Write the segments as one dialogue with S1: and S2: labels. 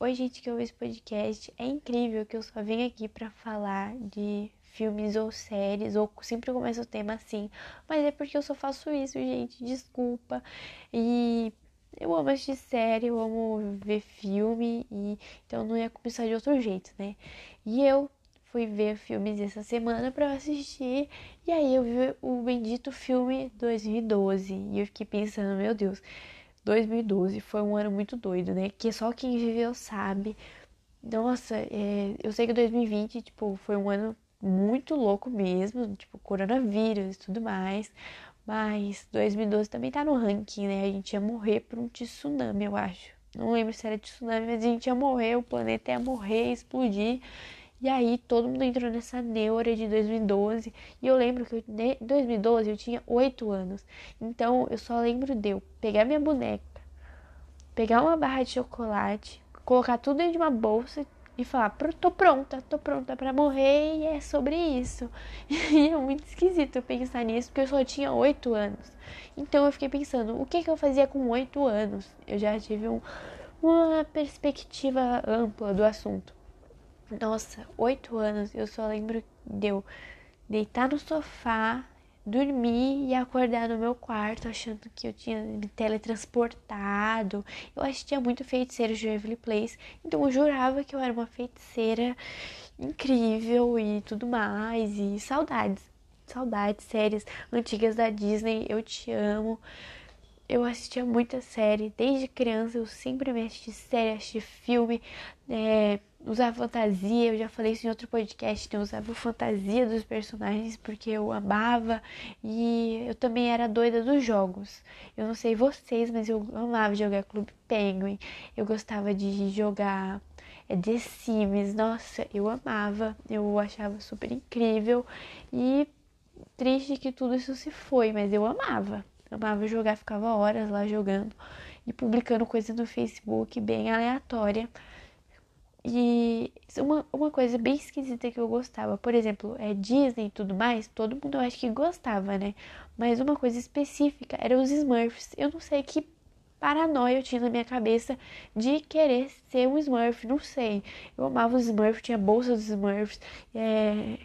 S1: Oi, gente que ouve esse podcast. É incrível que eu só venho aqui para falar de filmes ou séries, ou sempre começo o tema assim, mas é porque eu só faço isso, gente. Desculpa. E eu amo assistir série, eu amo ver filme, e então não ia começar de outro jeito, né? E eu fui ver filmes essa semana para assistir, e aí eu vi o bendito filme 2012, e eu fiquei pensando, meu Deus 2012 foi um ano muito doido, né? Que só quem viveu sabe. Nossa, é, eu sei que 2020, tipo, foi um ano muito louco mesmo, tipo, coronavírus e tudo mais. Mas 2012 também tá no ranking, né? A gente ia morrer por um tsunami, eu acho. Não lembro se era tsunami, mas a gente ia morrer, o planeta ia morrer, explodir. E aí todo mundo entrou nessa neura de 2012. E eu lembro que em 2012 eu tinha 8 anos. Então eu só lembro de eu pegar minha boneca, pegar uma barra de chocolate, colocar tudo dentro de uma bolsa e falar: tô pronta, tô pronta para morrer e é sobre isso. E é muito esquisito pensar nisso, porque eu só tinha 8 anos. Então eu fiquei pensando: o que, que eu fazia com 8 anos? Eu já tive um, uma perspectiva ampla do assunto. Nossa, oito anos, eu só lembro de eu deitar no sofá, dormir e acordar no meu quarto achando que eu tinha me teletransportado. Eu assistia muito feiticeiros de Waverly Place, então eu jurava que eu era uma feiticeira incrível e tudo mais. E saudades, saudades, séries antigas da Disney, eu te amo. Eu assistia muita série, desde criança eu sempre me assisti série, assisti filme, é, usava fantasia, eu já falei isso em outro podcast, eu usava fantasia dos personagens porque eu amava. E eu também era doida dos jogos. Eu não sei vocês, mas eu amava jogar Clube Penguin, eu gostava de jogar é, The Sims, nossa, eu amava, eu achava super incrível. E triste que tudo isso se foi, mas eu amava. amava jogar, ficava horas lá jogando e publicando coisas no Facebook bem aleatória e uma, uma coisa bem esquisita que eu gostava, por exemplo, é Disney e tudo mais, todo mundo eu acho que gostava, né? Mas uma coisa específica era os Smurfs. Eu não sei que paranoia eu tinha na minha cabeça de querer ser um Smurf, não sei. Eu amava os Smurfs, tinha bolsa dos Smurfs, é,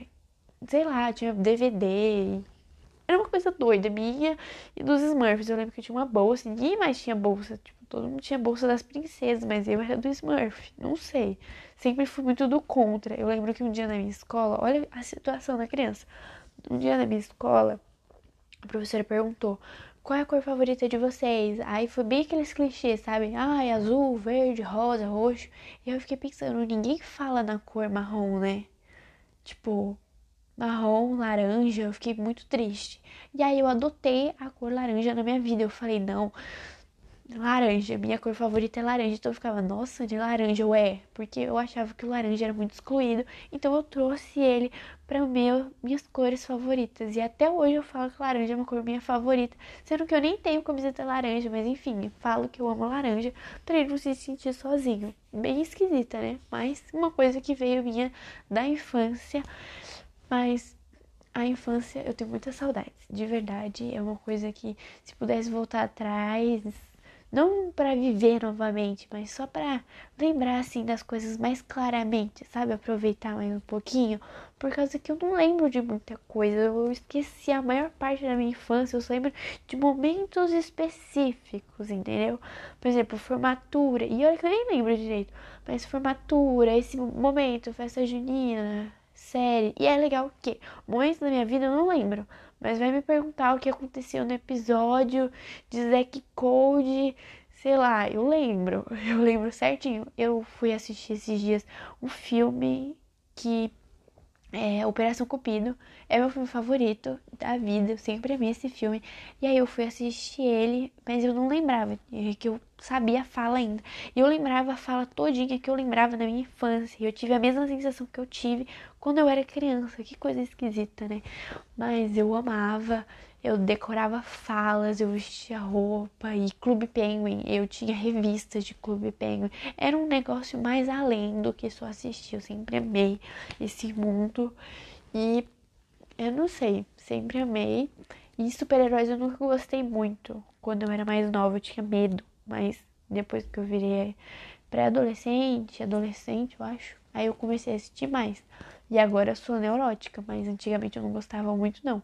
S1: sei lá, tinha DVD. Era uma coisa doida minha e dos Smurfs. Eu lembro que eu tinha uma bolsa, ninguém mais tinha bolsa, tipo, Todo mundo tinha bolsa das princesas, mas eu era do Smurf. Não sei. Sempre fui muito do contra. Eu lembro que um dia na minha escola, olha a situação da criança. Um dia na minha escola, a professora perguntou: qual é a cor favorita de vocês? Aí foi bem aqueles clichês, sabe? Ai, azul, verde, rosa, roxo. E eu fiquei pensando: ninguém fala na cor marrom, né? Tipo, marrom, laranja. Eu fiquei muito triste. E aí eu adotei a cor laranja na minha vida. Eu falei: não laranja, minha cor favorita é laranja. Então eu ficava, nossa, de laranja, ué, porque eu achava que o laranja era muito excluído. Então eu trouxe ele para meu, minhas cores favoritas. E até hoje eu falo que laranja é uma cor minha favorita, sendo que eu nem tenho camiseta laranja, mas enfim, falo que eu amo laranja para ele não se sentir sozinho. Bem esquisita, né? Mas uma coisa que veio minha da infância, mas a infância eu tenho muitas saudades, de verdade. É uma coisa que se pudesse voltar atrás, não para viver novamente, mas só para lembrar assim das coisas mais claramente, sabe? Aproveitar mais um pouquinho, por causa que eu não lembro de muita coisa. Eu esqueci a maior parte da minha infância, eu só lembro de momentos específicos, entendeu? Por exemplo, formatura, e olha que eu nem lembro direito, mas formatura, esse momento, festa junina, série. E é legal que momentos da minha vida eu não lembro, mas vai me perguntar o que aconteceu no episódio de Zack Code, sei lá, eu lembro, eu lembro certinho. Eu fui assistir esses dias um filme que é Operação Cupido, é meu filme favorito da vida, eu sempre amei esse filme. E aí eu fui assistir ele, mas eu não lembrava, que eu sabia a fala ainda. E eu lembrava a fala todinha que eu lembrava na minha infância. E eu tive a mesma sensação que eu tive quando eu era criança. Que coisa esquisita, né? Mas eu amava, eu decorava falas, eu vestia roupa e Clube Penguin, eu tinha revistas de Clube Penguin. Era um negócio mais além do que só assistir. Eu sempre amei esse mundo e eu não sei, sempre amei. E super-heróis eu nunca gostei muito. Quando eu era mais nova, eu tinha medo. Mas depois que eu virei pré-adolescente, adolescente, eu acho. Aí eu comecei a assistir mais. E agora eu sou neurótica, mas antigamente eu não gostava muito, não.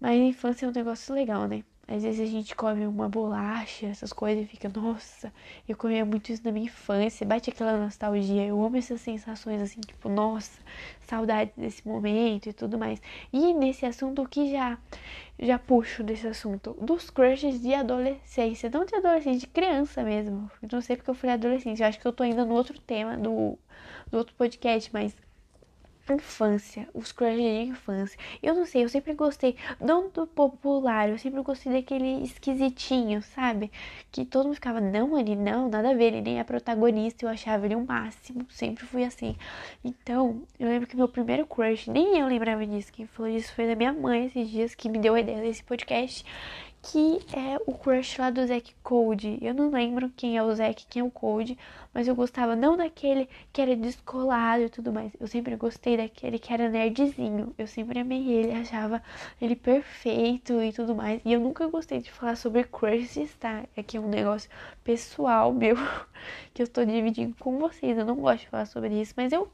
S1: Mas a infância é um negócio legal, né? Às vezes a gente come uma bolacha, essas coisas, e fica, nossa, eu comia muito isso na minha infância, bate aquela nostalgia. Eu amo essas sensações assim, tipo, nossa, saudade desse momento e tudo mais. E nesse assunto que já já puxo desse assunto, dos crushes de adolescência, não de adolescente, de criança mesmo. Não sei porque eu falei adolescente, eu acho que eu tô ainda no outro tema do, do outro podcast, mas infância, os crushes de infância. Eu não sei, eu sempre gostei, não do popular, eu sempre gostei daquele esquisitinho, sabe? Que todo mundo ficava, não, ele não, nada a ver, ele nem é protagonista, eu achava ele o máximo, sempre fui assim. Então, eu lembro que meu primeiro crush, nem eu lembrava disso, quem falou disso foi da minha mãe esses dias, que me deu a ideia desse podcast que é o crush lá do Zack Code. Eu não lembro quem é o Zack, quem é o Code, mas eu gostava não daquele que era descolado e tudo mais. Eu sempre gostei daquele que era nerdzinho. Eu sempre amei ele, achava ele perfeito e tudo mais. E eu nunca gostei de falar sobre crushes, tá? É que é um negócio pessoal meu que eu tô dividindo com vocês. Eu não gosto de falar sobre isso, mas eu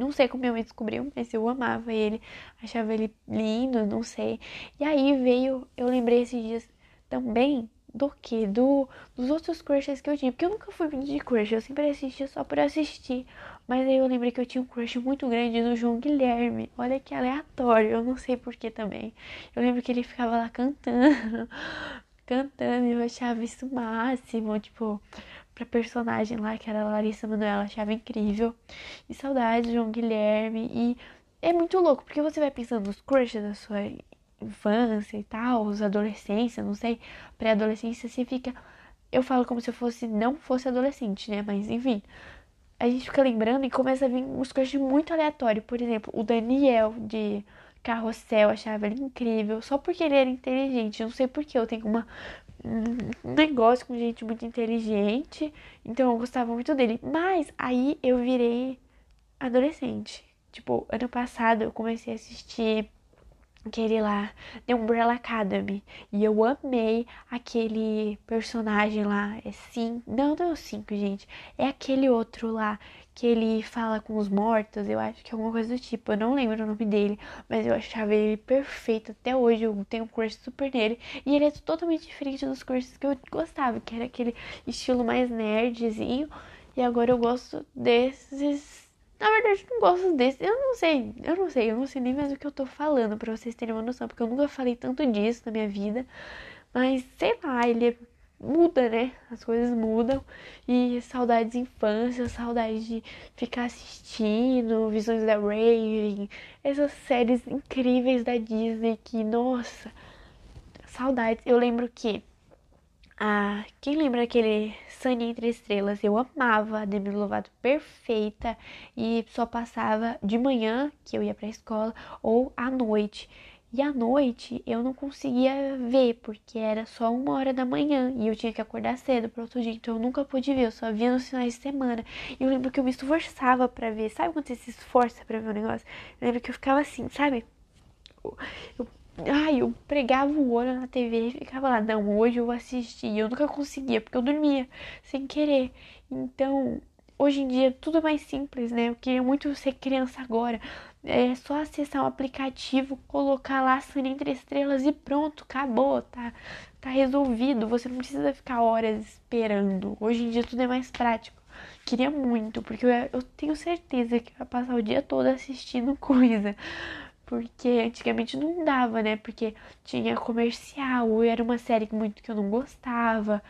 S1: não sei como minha mãe descobriu, mas eu amava ele, achava ele lindo, não sei. E aí veio, eu lembrei esses dias também do que? Do, dos outros crushes que eu tinha. Porque eu nunca fui muito de crush, eu sempre assistia só por assistir. Mas aí eu lembrei que eu tinha um crush muito grande no João Guilherme. Olha que aleatório, eu não sei porquê também. Eu lembro que ele ficava lá cantando, cantando, e eu achava isso máximo, tipo pra personagem lá, que era a Larissa Manoela, achava incrível. E saudades João Guilherme. E é muito louco, porque você vai pensando nos crushes da sua infância e tal, os adolescência, não sei, pré-adolescência, você fica. Eu falo como se eu fosse, não fosse adolescente, né? Mas enfim. A gente fica lembrando e começa a vir uns crushes muito aleatórios. Por exemplo, o Daniel de Carrossel, achava ele incrível, só porque ele era inteligente. Não sei porque eu tenho uma um negócio com gente muito inteligente, então eu gostava muito dele. Mas aí eu virei adolescente. Tipo, ano passado eu comecei a assistir aquele lá, The Umbrella Academy. E eu amei aquele personagem lá. É sim. Não, não é o 5, gente. É aquele outro lá que ele fala com os mortos, eu acho que é alguma coisa do tipo, eu não lembro o nome dele, mas eu achava ele perfeito, até hoje eu tenho um crush super nele, e ele é totalmente diferente dos crushes que eu gostava, que era aquele estilo mais nerdzinho, e agora eu gosto desses, na verdade não gosto desses, eu não sei, eu não sei, eu não sei nem mais o que eu tô falando, pra vocês terem uma noção, porque eu nunca falei tanto disso na minha vida, mas sei lá, ele é muda, né? As coisas mudam. E saudades de infância, saudades de ficar assistindo, Visões da Raven, essas séries incríveis da Disney que, nossa, saudades. Eu lembro que ah, quem lembra aquele Sunny Entre Estrelas? Eu amava a Demi Lovato perfeita e só passava de manhã, que eu ia pra escola, ou à noite. E à noite eu não conseguia ver, porque era só uma hora da manhã e eu tinha que acordar cedo para outro dia, então eu nunca pude ver, eu só via nos finais de semana. E eu lembro que eu me esforçava para ver, sabe quando você se esforça para ver um negócio? Eu lembro que eu ficava assim, sabe? Eu, ai, eu pregava o olho na TV e ficava lá, não, hoje eu vou assistir. Eu nunca conseguia, porque eu dormia sem querer. Então, hoje em dia tudo é mais simples, né? Eu queria muito ser criança agora. É só acessar o aplicativo, colocar lá Sunny Entre Estrelas e pronto, acabou, tá, tá resolvido. Você não precisa ficar horas esperando. Hoje em dia tudo é mais prático. Queria muito, porque eu, eu tenho certeza que ia passar o dia todo assistindo coisa. Porque antigamente não dava, né? Porque tinha comercial, ou era uma série muito que eu não gostava.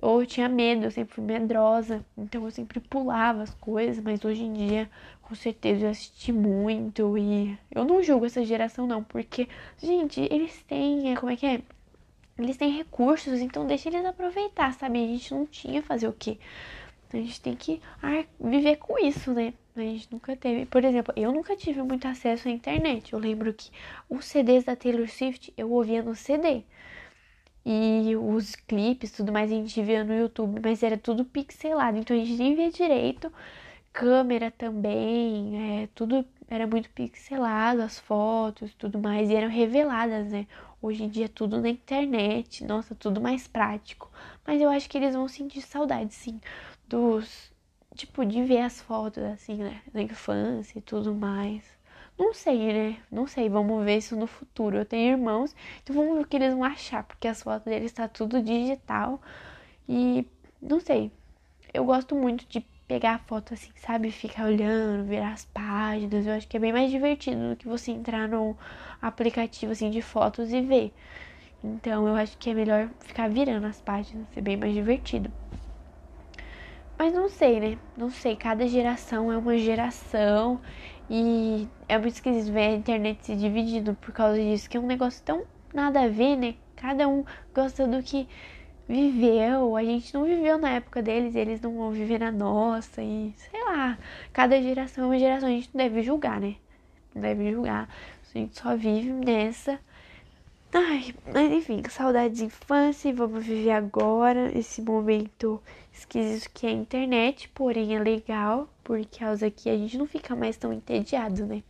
S1: Ou eu tinha medo, eu sempre fui medrosa, então eu sempre pulava as coisas, mas hoje em dia, com certeza, eu assisti muito e eu não julgo essa geração não, porque, gente, eles têm, é, como é que é? Eles têm recursos, então deixa eles aproveitar, sabe? A gente não tinha fazer o quê? A gente tem que viver com isso, né? A gente nunca teve. Por exemplo, eu nunca tive muito acesso à internet. Eu lembro que os CDs da Taylor Swift eu ouvia no CD. E os clipes, tudo mais, a gente via no YouTube, mas era tudo pixelado, então a gente nem via direito. Câmera também, é, tudo era muito pixelado, as fotos, tudo mais, e eram reveladas, né? Hoje em dia é tudo na internet, nossa, tudo mais prático. Mas eu acho que eles vão sentir saudade, sim, dos. Tipo, de ver as fotos, assim, né? Da infância e tudo mais. Não sei, né? Não sei, vamos ver isso no futuro. Eu tenho irmãos, então vamos ver o que eles vão achar, porque as fotos deles tá tudo digital. E não sei. Eu gosto muito de pegar a foto assim, sabe? Ficar olhando, ver as páginas. Eu acho que é bem mais divertido do que você entrar no aplicativo assim de fotos e ver. Então eu acho que é melhor ficar virando as páginas, é bem mais divertido. Mas não sei, né? Não sei, cada geração é uma geração e é muito esquisito ver a internet se dividindo por causa disso, que é um negócio tão nada a ver, né? Cada um gosta do que viveu, a gente não viveu na época deles, eles não vão viver na nossa, e sei lá, cada geração é uma geração, a gente não deve julgar, né? Não deve julgar, a gente só vive nessa. Ai, mas enfim, saudades de infância, vamos viver agora esse momento esquisito que é a internet, porém é legal, porque causa que a gente não fica mais tão entediado, né?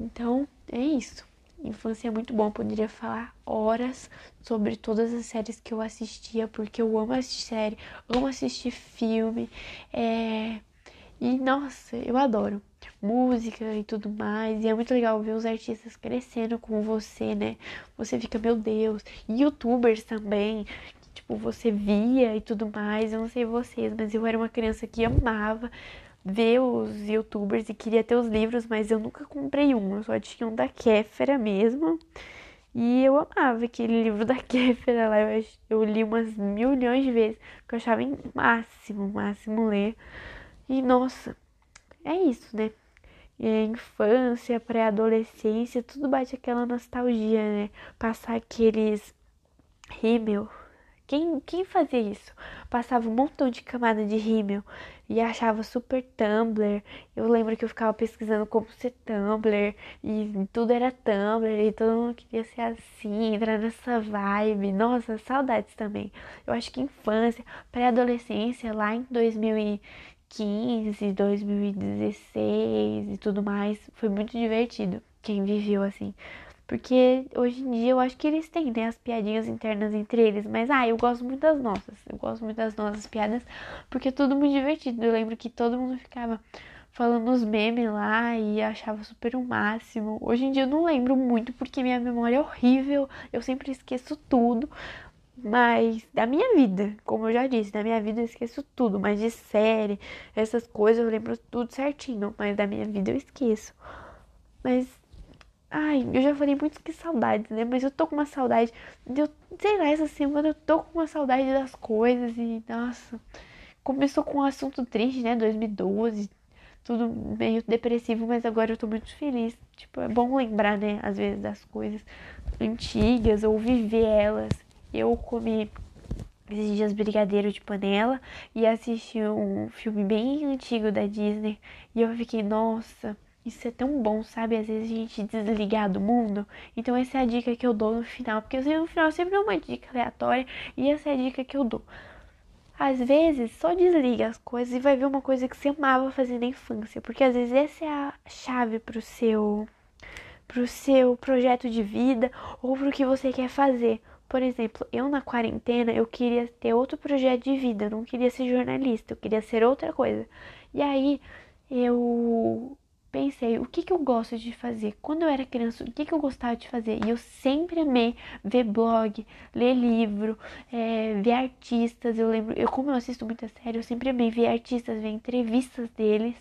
S1: Então, é isso. Infância é muito bom, poderia falar horas sobre todas as séries que eu assistia, porque eu amo assistir série, amo assistir filme, é... e nossa, eu adoro música e tudo mais, e é muito legal ver os artistas crescendo com você, né? Você fica, meu Deus, youtubers também, que, tipo, você via e tudo mais, eu não sei vocês, mas eu era uma criança que amava ver os youtubers e queria ter os livros, mas eu nunca comprei um, eu só tinha um da Kéfera mesmo. E eu amava aquele livro da Kéfera lá, eu, eu li umas milhões de vezes, porque eu achava em máximo, máximo ler. E nossa, é isso, né? É, infância, pré-adolescência, tudo bate aquela nostalgia, né? Passar aqueles rímel quem, quem fazia isso? Passava um montão de camada de rímel e achava super Tumblr. Eu lembro que eu ficava pesquisando como ser Tumblr e tudo era Tumblr e todo mundo queria ser assim, entrar nessa vibe. Nossa, saudades também. Eu acho que infância, pré-adolescência, lá em 2015, 2016 e tudo mais, foi muito divertido. Quem viveu assim. Porque hoje em dia eu acho que eles têm, né, as piadinhas internas entre eles. Mas, ah, eu gosto muito das nossas. Eu gosto muito das nossas piadas, porque é tudo muito divertido. Eu lembro que todo mundo ficava falando os memes lá e achava super o máximo. Hoje em dia eu não lembro muito, porque minha memória é horrível. Eu sempre esqueço tudo. Mas da minha vida, como eu já disse, da minha vida eu esqueço tudo. Mas de série, essas coisas eu lembro tudo certinho. Mas da minha vida eu esqueço. Mas Ai, eu já falei muito que saudades, né? Mas eu tô com uma saudade. Eu, sei lá, essa semana eu tô com uma saudade das coisas e, nossa. Começou com um assunto triste, né? 2012. Tudo meio depressivo, mas agora eu tô muito feliz. Tipo, é bom lembrar, né? Às vezes das coisas antigas ou viver elas. Eu comi esses dias brigadeiro de panela e assisti um filme bem antigo da Disney. E eu fiquei, nossa isso é tão bom, sabe? Às vezes a gente desligar do mundo. Então essa é a dica que eu dou no final. Porque eu no final sempre dou uma dica aleatória. E essa é a dica que eu dou. Às vezes só desliga as coisas e vai ver uma coisa que você amava fazer na infância. Porque às vezes essa é a chave pro seu pro seu projeto de vida ou pro que você quer fazer. Por exemplo, eu na quarentena eu queria ter outro projeto de vida, eu não queria ser jornalista, eu queria ser outra coisa. E aí eu pensei, o que, que eu gosto de fazer? Quando eu era criança, o que, que eu gostava de fazer? E eu sempre amei ver blog, ler livro, é, ver artistas. Eu lembro, eu como eu assisto muita série, eu sempre amei ver artistas, ver entrevistas deles.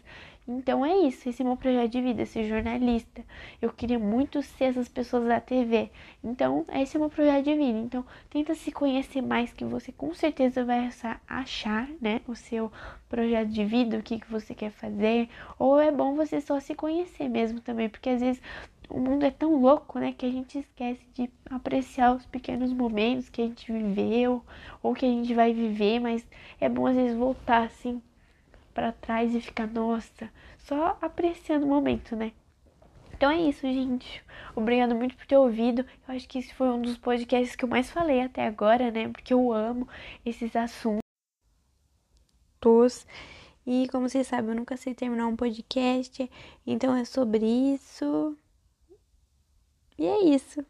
S1: Então é isso, esse é meu projeto de vida, ser jornalista. Eu queria muito ser essas pessoas da TV. Então, esse é meu projeto de vida. Então, tenta se conhecer mais que você com certeza vai achar, né, o seu projeto de vida, o que, que você quer fazer. Ou é bom você só se conhecer mesmo também, porque às vezes o mundo é tão louco, né, que a gente esquece de apreciar os pequenos momentos que a gente viveu ou que a gente vai viver, mas é bom às vezes voltar assim para trás e ficar, nossa, só apreciando o momento, né? Então é isso, gente. Obrigado muito por ter ouvido. Eu acho que esse foi um dos podcasts que eu mais falei até agora, né? Porque eu amo esses assuntos. E como vocês sabem, eu nunca sei terminar um podcast. Então é sobre isso. E é isso.